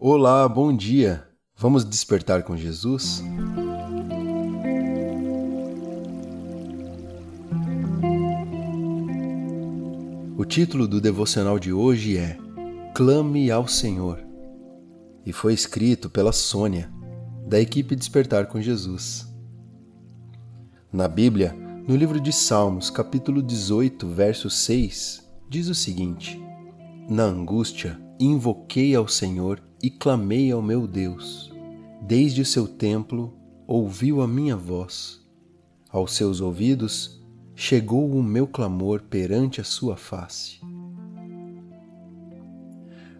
Olá, bom dia! Vamos despertar com Jesus? O título do devocional de hoje é Clame ao Senhor e foi escrito pela Sônia, da equipe Despertar com Jesus. Na Bíblia, no livro de Salmos, capítulo 18, verso 6, diz o seguinte: Na angústia invoquei ao Senhor e clamei ao meu Deus. Desde o seu templo ouviu a minha voz. Aos seus ouvidos chegou o meu clamor perante a sua face.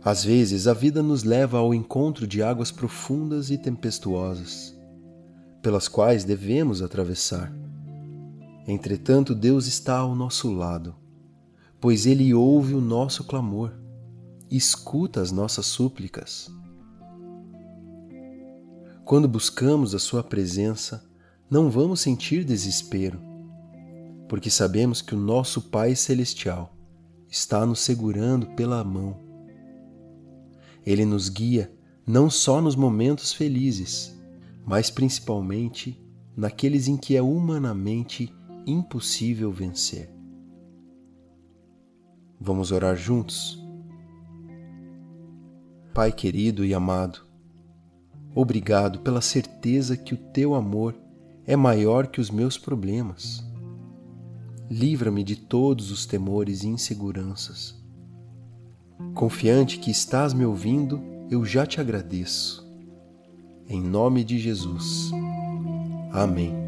Às vezes a vida nos leva ao encontro de águas profundas e tempestuosas, pelas quais devemos atravessar. Entretanto, Deus está ao nosso lado, pois Ele ouve o nosso clamor escuta as nossas súplicas. Quando buscamos a Sua presença, não vamos sentir desespero, porque sabemos que o nosso Pai Celestial está nos segurando pela mão. Ele nos guia não só nos momentos felizes, mas principalmente naqueles em que é humanamente impossível vencer. Vamos orar juntos? Pai querido e amado, obrigado pela certeza que o teu amor é maior que os meus problemas. Livra-me de todos os temores e inseguranças. Confiante que estás me ouvindo, eu já te agradeço. Em nome de Jesus. Amém.